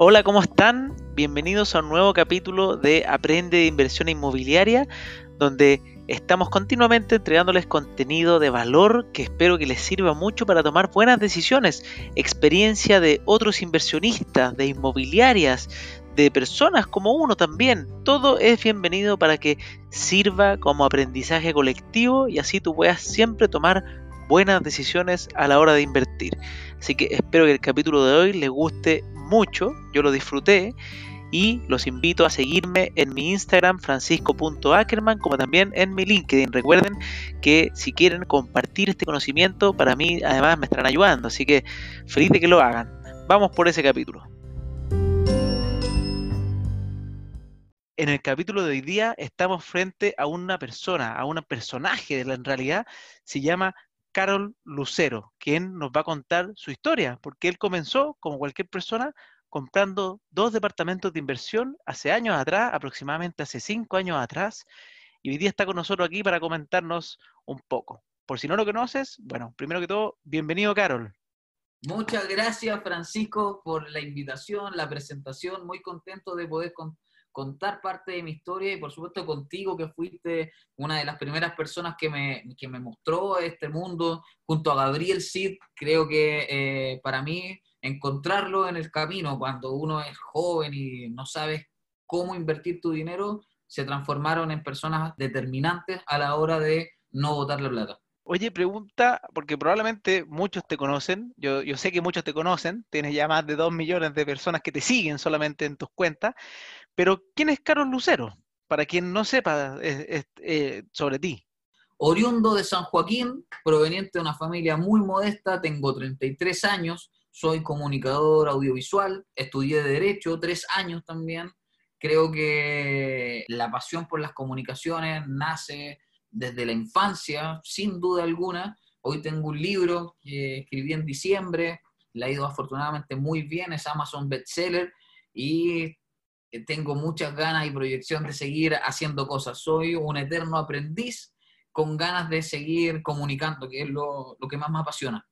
Hola, ¿cómo están? Bienvenidos a un nuevo capítulo de Aprende de Inversión Inmobiliaria, donde estamos continuamente entregándoles contenido de valor que espero que les sirva mucho para tomar buenas decisiones, experiencia de otros inversionistas, de inmobiliarias, de personas como uno también. Todo es bienvenido para que sirva como aprendizaje colectivo y así tú puedas siempre tomar buenas decisiones a la hora de invertir. Así que espero que el capítulo de hoy les guste mucho, yo lo disfruté y los invito a seguirme en mi Instagram francisco.ackerman como también en mi LinkedIn. Recuerden que si quieren compartir este conocimiento, para mí además me estarán ayudando, así que feliz de que lo hagan. Vamos por ese capítulo. En el capítulo de hoy día estamos frente a una persona, a un personaje, en realidad se llama Carol Lucero, quien nos va a contar su historia, porque él comenzó, como cualquier persona, comprando dos departamentos de inversión hace años atrás, aproximadamente hace cinco años atrás, y hoy día está con nosotros aquí para comentarnos un poco. Por si no lo conoces, bueno, primero que todo, bienvenido Carol. Muchas gracias Francisco por la invitación, la presentación, muy contento de poder contar parte de mi historia y por supuesto contigo que fuiste una de las primeras personas que me, que me mostró este mundo junto a Gabriel Cid. Creo que eh, para mí encontrarlo en el camino cuando uno es joven y no sabes cómo invertir tu dinero, se transformaron en personas determinantes a la hora de no botar la plata. Oye, pregunta, porque probablemente muchos te conocen, yo, yo sé que muchos te conocen, tienes ya más de dos millones de personas que te siguen solamente en tus cuentas, pero ¿quién es Carlos Lucero? Para quien no sepa eh, sobre ti. Oriundo de San Joaquín, proveniente de una familia muy modesta, tengo 33 años, soy comunicador audiovisual, estudié Derecho tres años también. Creo que la pasión por las comunicaciones nace desde la infancia, sin duda alguna. Hoy tengo un libro que escribí en diciembre, le ha ido afortunadamente muy bien, es Amazon Bestseller y tengo muchas ganas y proyección de seguir haciendo cosas. Soy un eterno aprendiz con ganas de seguir comunicando, que es lo, que más me apasiona.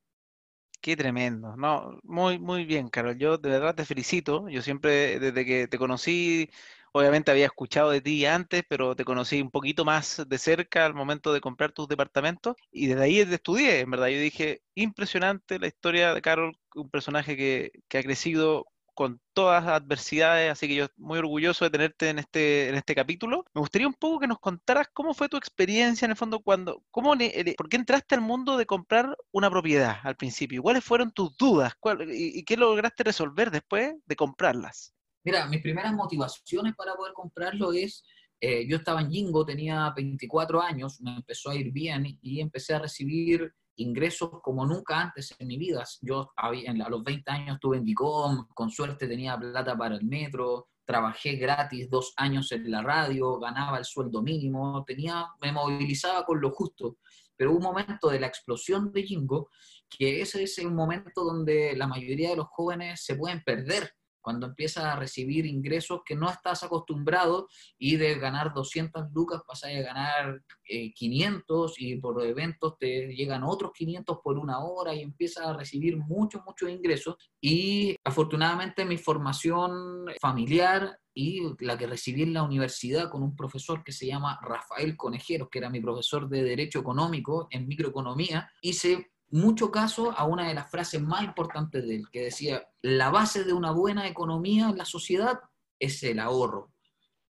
Qué tremendo, no, muy, muy bien, Carol. Yo de verdad te felicito. Yo siempre, desde que te conocí, obviamente había escuchado de ti antes, pero te conocí un poquito más de cerca al momento de comprar tus departamentos y desde ahí te estudié, en verdad. Yo dije, impresionante la historia de Carol, un personaje que, que ha crecido con todas las adversidades, así que yo muy orgulloso de tenerte en este, en este capítulo. Me gustaría un poco que nos contaras cómo fue tu experiencia en el fondo, cuando, cómo, ¿por qué entraste al mundo de comprar una propiedad al principio? ¿Cuáles fueron tus dudas? y, qué lograste resolver después de comprarlas? Mira, mis primeras motivaciones para poder comprarlo es, eh, yo estaba en Jingo, tenía 24 años, me empezó a ir bien y empecé a recibir ingresos como nunca antes en mi vida. Yo a los 20 años estuve en DICOM, con suerte tenía plata para el metro, trabajé gratis dos años en la radio, ganaba el sueldo mínimo, tenía, me movilizaba con lo justo. Pero hubo un momento de la explosión de Jingo, que ese es un momento donde la mayoría de los jóvenes se pueden perder cuando empiezas a recibir ingresos que no estás acostumbrado y de ganar 200 lucas pasas a ganar 500 eh, y por eventos te llegan otros 500 por una hora y empiezas a recibir muchos, muchos ingresos. Y afortunadamente mi formación familiar y la que recibí en la universidad con un profesor que se llama Rafael Conejeros, que era mi profesor de Derecho Económico en microeconomía, hice mucho caso a una de las frases más importantes de él, que decía, la base de una buena economía en la sociedad es el ahorro.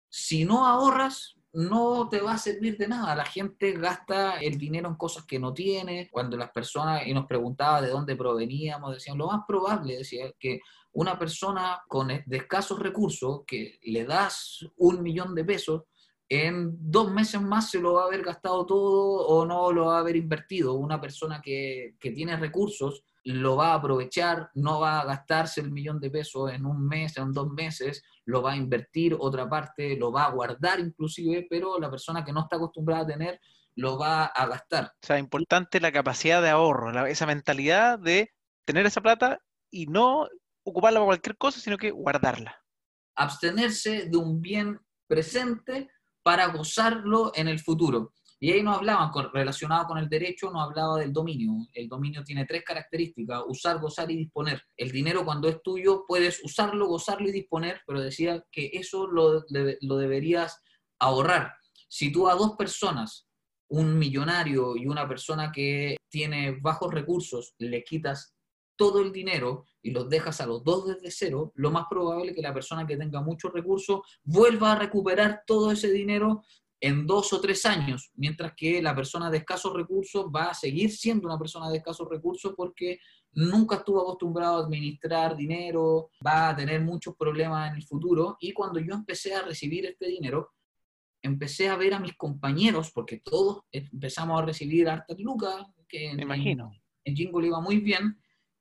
Si no ahorras, no te va a servir de nada. La gente gasta el dinero en cosas que no tiene. Cuando las personas, y nos preguntaba de dónde proveníamos, decían, lo más probable, decía, que una persona con de escasos recursos, que le das un millón de pesos, en dos meses más se lo va a haber gastado todo o no lo va a haber invertido. Una persona que, tiene recursos lo va a aprovechar, no va a gastarse el millón de pesos en un mes, en dos meses, lo va a invertir, otra parte lo va a guardar inclusive, pero la persona que no está acostumbrada a tener lo va a gastar. O sea, importante la capacidad de ahorro, esa mentalidad de tener esa plata y no ocuparla para cualquier cosa, sino que guardarla. Abstenerse de un bien presente para gozarlo en el futuro. Y ahí nos hablaban, relacionado con el derecho, nos hablaba del dominio. El dominio tiene tres características, usar, gozar y disponer. El dinero cuando es tuyo puedes usarlo, gozarlo y disponer, pero decía que eso lo, lo deberías ahorrar. Si tú a dos personas, un millonario y una persona que tiene bajos recursos, le quitas todo el dinero y los dejas a los dos desde cero, lo más probable es que la persona que tenga muchos recursos vuelva a recuperar todo ese dinero en dos o tres años, mientras que la persona de escasos recursos va a seguir siendo una persona de escasos recursos porque nunca estuvo acostumbrado a administrar dinero, va a tener muchos problemas en el futuro. Y cuando yo empecé a recibir este dinero, empecé a ver a mis compañeros, porque todos empezamos a recibir hartas lucas, que Me imagino. en, en Jingle iba muy bien,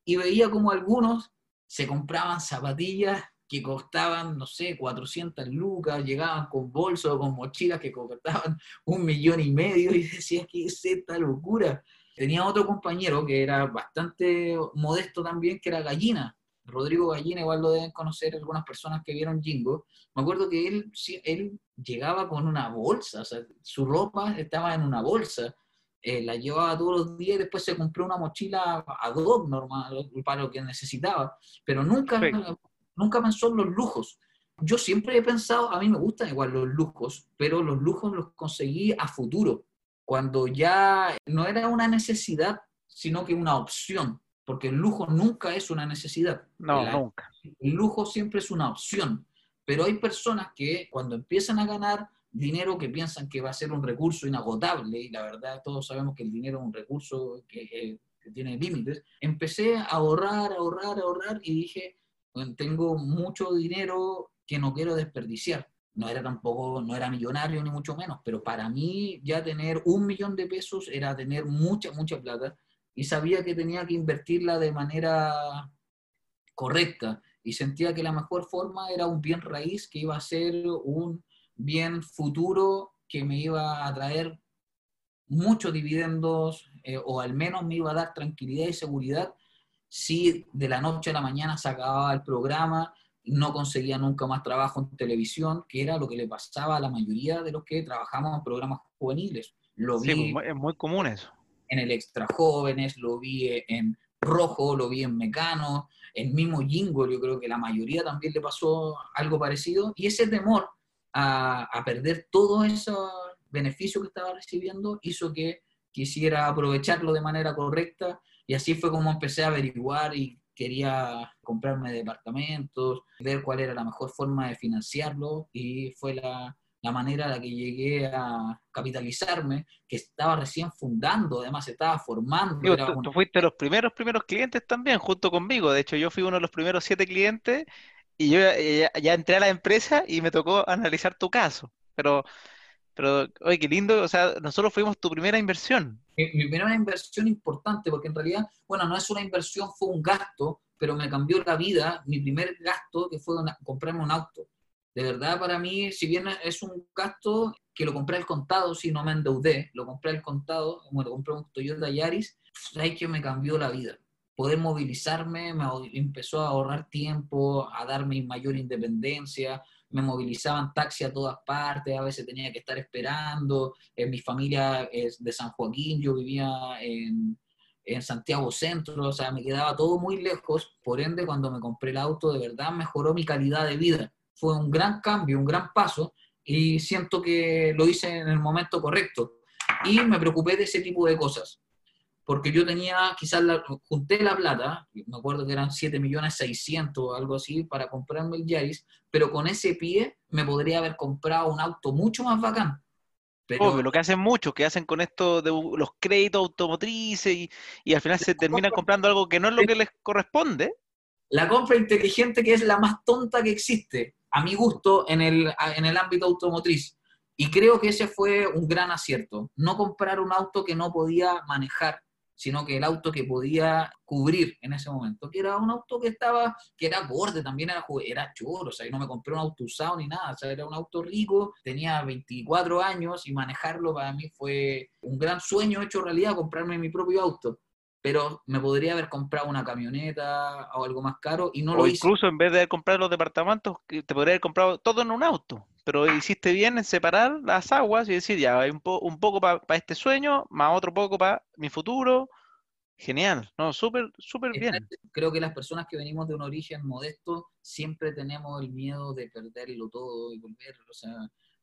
y veía como algunos se compraban zapatillas que costaban, no sé, 400 lucas, llegaban con bolsos con mochilas que costaban un millón y medio y decía, ¿qué es esta locura? Tenía otro compañero que era bastante modesto también, que era Gallina. Rodrigo Gallina, igual lo deben conocer algunas personas que vieron Jingo. Me acuerdo que él, él llegaba con una bolsa, su ropa estaba en una bolsa. Eh, la llevaba todos los días y después se compró una mochila ad hoc normal para lo que necesitaba, pero nunca, nunca pensó en los lujos. Yo siempre he pensado, a mí me gustan igual los lujos, pero los lujos los conseguí a futuro, cuando ya no era una necesidad, sino que una opción, porque el lujo nunca es una necesidad. No, el, nunca. El lujo siempre es una opción, pero hay personas que cuando empiezan a ganar dinero que piensan que va a ser un recurso inagotable, y la verdad todos sabemos que el dinero es un recurso que, que, tiene límites, empecé a ahorrar, ahorrar, ahorrar y dije, tengo mucho dinero que no quiero desperdiciar. No era tampoco, no era millonario ni mucho menos, pero para mí ya tener un millón de pesos era tener mucha, mucha plata y sabía que tenía que invertirla de manera correcta y sentía que la mejor forma era un bien raíz que iba a ser un bien futuro que me iba a traer muchos dividendos eh, o al menos me iba a dar tranquilidad y seguridad si de la noche a la mañana se acababa el programa, no conseguía nunca más trabajo en televisión, que era lo que le pasaba a la mayoría de los que trabajamos en programas juveniles. Lo vi sí, es muy común eso. En el Extra Jóvenes, lo vi en Rojo, lo vi en Mecano, en mismo Jingle, yo creo que la mayoría también le pasó algo parecido. Y ese temor a, a perder todo ese beneficio que estaba recibiendo hizo que quisiera aprovecharlo de manera correcta y así fue como empecé a averiguar y quería comprarme departamentos, ver cuál era la mejor forma de financiarlo y fue la, la manera en la que llegué a capitalizarme, que estaba recién fundando, además estaba formando. Digo, tú, tú, fuiste los primeros primeros clientes también, junto conmigo. De hecho, yo fui uno de los primeros siete clientes y yo ya, ya entré a la empresa y me tocó analizar tu caso. Pero pero, oye, qué lindo, o sea, nosotros fuimos tu primera inversión. Mi, primera inversión importante, porque en realidad, bueno, no es una inversión, fue un gasto, pero me cambió la vida, mi primer gasto, que fue comprarme un auto. De verdad, para mí, si bien es un gasto que lo compré al contado, si no me endeudé, lo compré al contado, lo compré un Toyota Yaris, sabes que me cambió la vida. Poder movilizarme, me empezó a ahorrar tiempo, a darme mayor independencia, me movilizaban taxi a todas partes, a veces tenía que estar esperando, en mi familia es de San Joaquín, yo vivía en, en Santiago Centro, o sea, me quedaba todo muy lejos, por ende cuando me compré el auto de verdad mejoró mi calidad de vida. Fue un gran cambio, un gran paso y siento que lo hice en el momento correcto. Y me preocupé de ese tipo de cosas porque yo tenía, quizás la, junté la plata, me acuerdo que eran 7 millones 600 o algo así, para comprarme el Yaris, pero con ese pie me podría haber comprado un auto mucho más bacán. Pero... Obvio, lo que hacen muchos, que hacen con esto de los créditos automotrices y, y al final se terminan comprando algo que no es lo que les corresponde. La compra inteligente que es la más tonta que existe, a mi gusto, en el, en el ámbito automotriz. Y creo que ese fue un gran acierto. No comprar un auto que no podía manejar sino que el auto que podía cubrir en ese momento, que era un auto que estaba, que era borde, también era, era choro, o sea, yo no me compré un auto usado ni nada, o sea, era un auto rico, tenía 24 años y manejarlo para mí fue un gran sueño hecho realidad, comprarme mi propio auto. Pero me podría haber comprado una camioneta o algo más caro y no o lo incluso en vez de comprar los departamentos, te podría haber comprado todo en un auto, pero hiciste bien en separar las aguas y decir, ya, hay un, un poco para este sueño, más otro poco para mi futuro. Genial, no, súper, súper bien. Creo que las personas que venimos de un origen modesto siempre tenemos el miedo de perderlo todo y volver, o sea,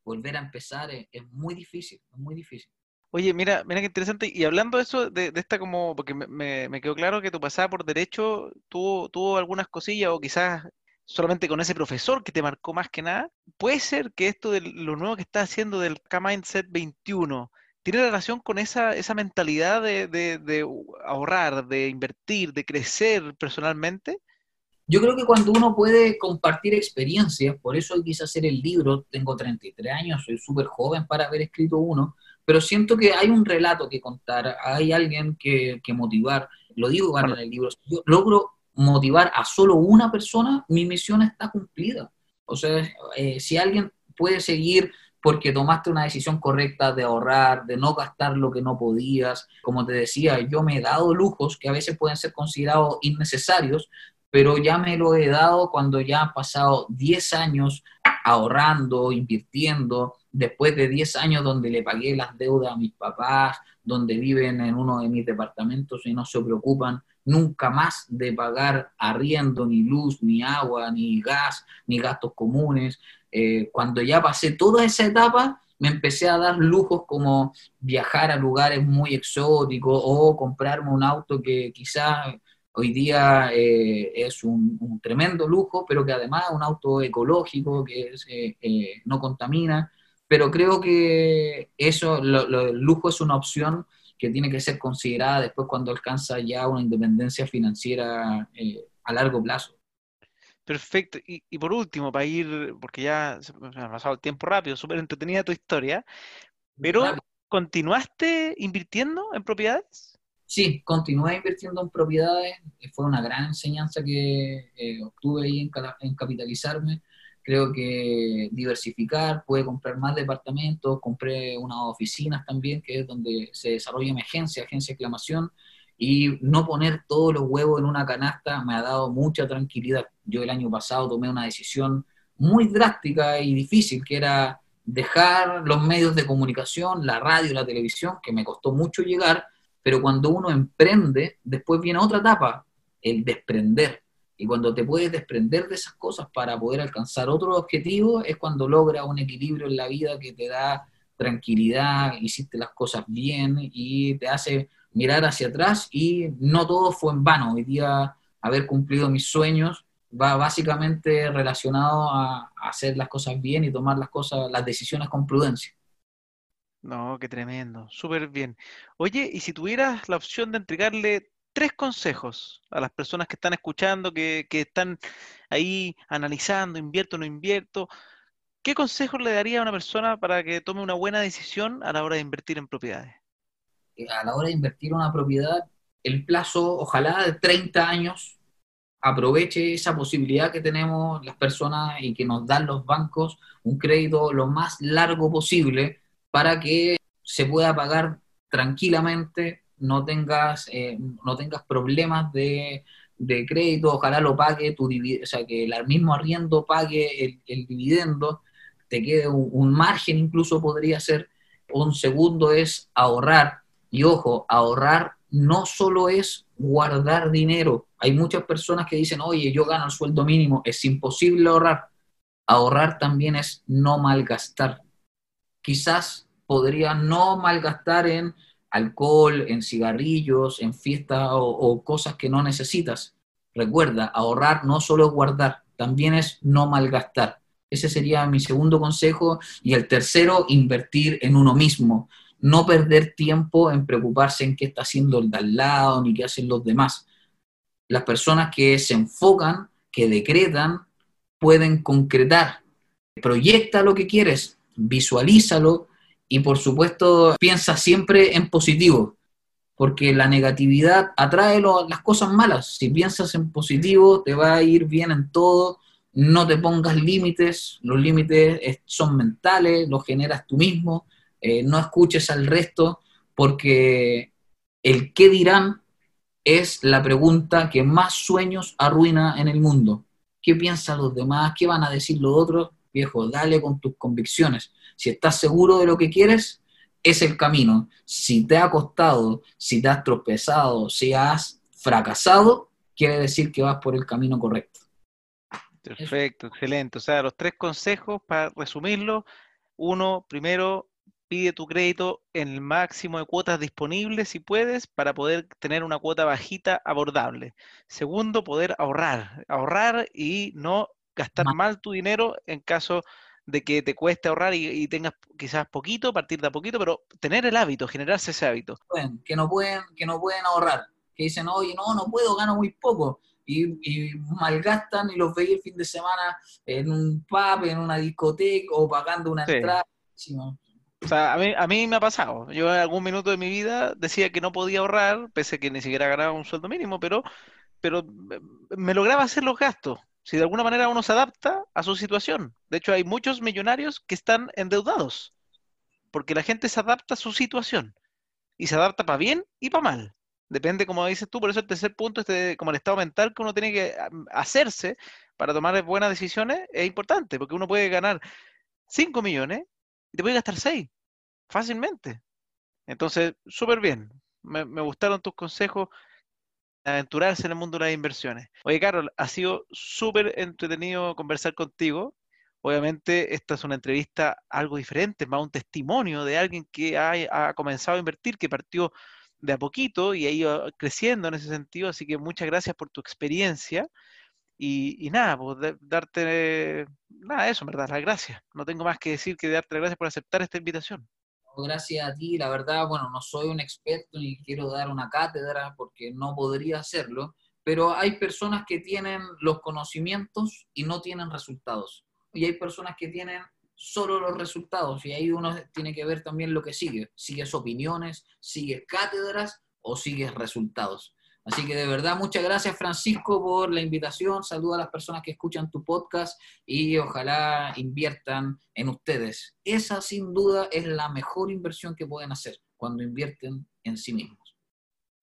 volver a empezar es, es muy difícil, es muy difícil. Oye, mira, mira qué interesante. Y hablando de eso, de, esta como, porque me, quedó claro que tu pasada por derecho tuvo, tuvo algunas cosillas, o quizás solamente con ese profesor que te marcó más que nada. ¿Puede ser que esto de lo nuevo que estás haciendo del K-Mindset 21 tiene relación con esa, esa mentalidad de, de, de ahorrar, de invertir, de crecer personalmente? Yo creo que cuando uno puede compartir experiencias, por eso quise hacer el libro, tengo 33 años, soy súper joven para haber escrito uno, pero siento que hay un relato que contar, hay alguien que, motivar. Lo digo en el libro, si yo logro motivar a solo una persona, mi misión está cumplida. O sea, eh, si alguien puede seguir porque tomaste una decisión correcta de ahorrar, de no gastar lo que no podías. Como te decía, yo me he dado lujos que a veces pueden ser considerados innecesarios, pero ya me lo he dado cuando ya han pasado 10 años ahorrando, invirtiendo, después de 10 años donde le pagué las deudas a mis papás, donde viven en uno de mis departamentos y no se preocupan nunca más de pagar arriendo, ni luz, ni agua, ni gas, ni gastos comunes. Eh, cuando ya pasé toda esa etapa, me empecé a dar lujos como viajar a lugares muy exóticos o comprarme un auto que quizás hoy día eh, es un, tremendo lujo, pero que además es un auto ecológico, que eh, no contamina pero creo que eso, el lujo es una opción que tiene que ser considerada después cuando alcanza ya una independencia financiera eh, a largo plazo. Perfecto. Y, por último, para ir, porque ya se me ha pasado el tiempo rápido, súper entretenida tu historia, pero ¿continuaste invirtiendo en propiedades? Sí, continué invirtiendo en propiedades. Fue una gran enseñanza que eh, obtuve ahí en, en capitalizarme creo que diversificar, puede comprar más departamentos, compré unas oficinas también, que es donde se desarrolla emergencia, agencia de aclamación, y no poner todos los huevos en una canasta me ha dado mucha tranquilidad. Yo el año pasado tomé una decisión muy drástica y difícil, que era dejar los medios de comunicación, la radio, la televisión, que me costó mucho llegar, pero cuando uno emprende, después viene otra etapa, el desprender y cuando te puedes desprender de esas cosas para poder alcanzar otro objetivo, es cuando logra un equilibrio en la vida que te da tranquilidad, hiciste las cosas bien y te hace mirar hacia atrás y no todo fue en vano. Hoy día haber cumplido mis sueños va básicamente relacionado a, hacer las cosas bien y tomar las cosas, las decisiones con prudencia. No, qué tremendo, súper bien. Oye, y si tuvieras la opción de entregarle tres consejos a las personas que están escuchando, que, están ahí analizando, invierto o no invierto. ¿Qué consejos le daría a una persona para que tome una buena decisión a la hora de invertir en propiedades? Eh, a la hora de invertir en una propiedad, el plazo, ojalá de 30 años, aproveche esa posibilidad que tenemos las personas y que nos dan los bancos, un crédito lo más largo posible para que se pueda pagar tranquilamente no tengas, eh, no tengas problemas de, crédito, ojalá lo pague tu o sea, que el mismo arriendo pague el, dividendo, te quede un, margen incluso podría ser. Un segundo es ahorrar. Y ojo, ahorrar no solo es guardar dinero. Hay muchas personas que dicen, oye, yo gano el sueldo mínimo, es imposible ahorrar. Ahorrar también es no malgastar. Quizás podría no malgastar en alcohol, en cigarrillos, en fiestas o, cosas que no necesitas. Recuerda, ahorrar no solo es guardar, también es no malgastar. Ese sería mi segundo consejo. Y el tercero, invertir en uno mismo. No perder tiempo en preocuparse en qué está haciendo el de al lado ni qué hacen los demás. Las personas que se enfocan, que decretan, pueden concretar. Proyecta lo que quieres, visualízalo y por supuesto piensa siempre en positivo, porque la negatividad atrae las cosas malas. Si piensas en positivo, te va a ir bien en todo. No te pongas límites, los límites son mentales, los generas tú mismo. Eh, no escuches al resto, porque el qué dirán es la pregunta que más sueños arruina en el mundo. ¿Qué piensan los demás? ¿Qué van a decir los otros? Viejo, dale con tus convicciones. Si estás seguro de lo que quieres, es el camino. Si te ha costado, si te has tropezado, si has fracasado, quiere decir que vas por el camino correcto. Perfecto, excelente. O sea, los tres consejos, para resumirlo, uno, primero, pide tu crédito en el máximo de cuotas disponibles si puedes para poder tener una cuota bajita abordable. Segundo, poder ahorrar, ahorrar y no gastar mal tu dinero en caso de que te cueste ahorrar y, tengas quizás poquito, partir de a poquito, pero tener el hábito, generarse ese hábito. que no pueden, que no pueden ahorrar, que dicen, oye, no, no puedo, gano muy poco. Y, malgastan y los veis el fin de semana en un pub, en una discoteca o pagando una entrada. O sea, a mí, a mí me ha pasado. Yo en algún minuto de mi vida decía que no podía ahorrar, pese a que ni siquiera ganaba un sueldo mínimo, pero, pero me lograba hacer los gastos si de alguna manera uno se adapta a su situación. De hecho, hay muchos millonarios que están endeudados, porque la gente se adapta a su situación y se adapta para bien y para mal. Depende, como dices tú, por eso el tercer punto, este, como el estado mental que uno tiene que hacerse para tomar buenas decisiones, es importante, porque uno puede ganar 5 millones y te puede gastar 6 fácilmente. Entonces, súper bien. Me, me gustaron tus consejos aventurarse en el mundo de las inversiones. Oye, Carol, ha sido súper entretenido conversar contigo. Obviamente, esta es una entrevista algo diferente, más un testimonio de alguien que ha, comenzado a invertir, que partió de a poquito y ha ido creciendo en ese sentido. Así que muchas gracias por tu experiencia. Y, nada, pues darte, nada, eso, verdad, las gracias. No tengo más que decir que darte las gracias por aceptar esta invitación gracias a ti. La verdad, bueno, no soy un experto ni quiero dar una cátedra porque no podría hacerlo, pero hay personas que tienen los conocimientos y no tienen resultados. Y hay personas que tienen solo los resultados y ahí uno tiene que ver también lo que sigue. ¿Sigues opiniones, sigues cátedras o sigues resultados? Así que de verdad, muchas gracias Francisco por la invitación. Saluda a las personas que escuchan tu podcast y ojalá inviertan en ustedes. Esa sin duda es la mejor inversión que pueden hacer cuando invierten en sí mismos.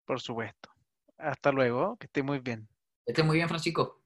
Por supuesto. Hasta luego, que esté muy bien. Que esté muy bien, Francisco.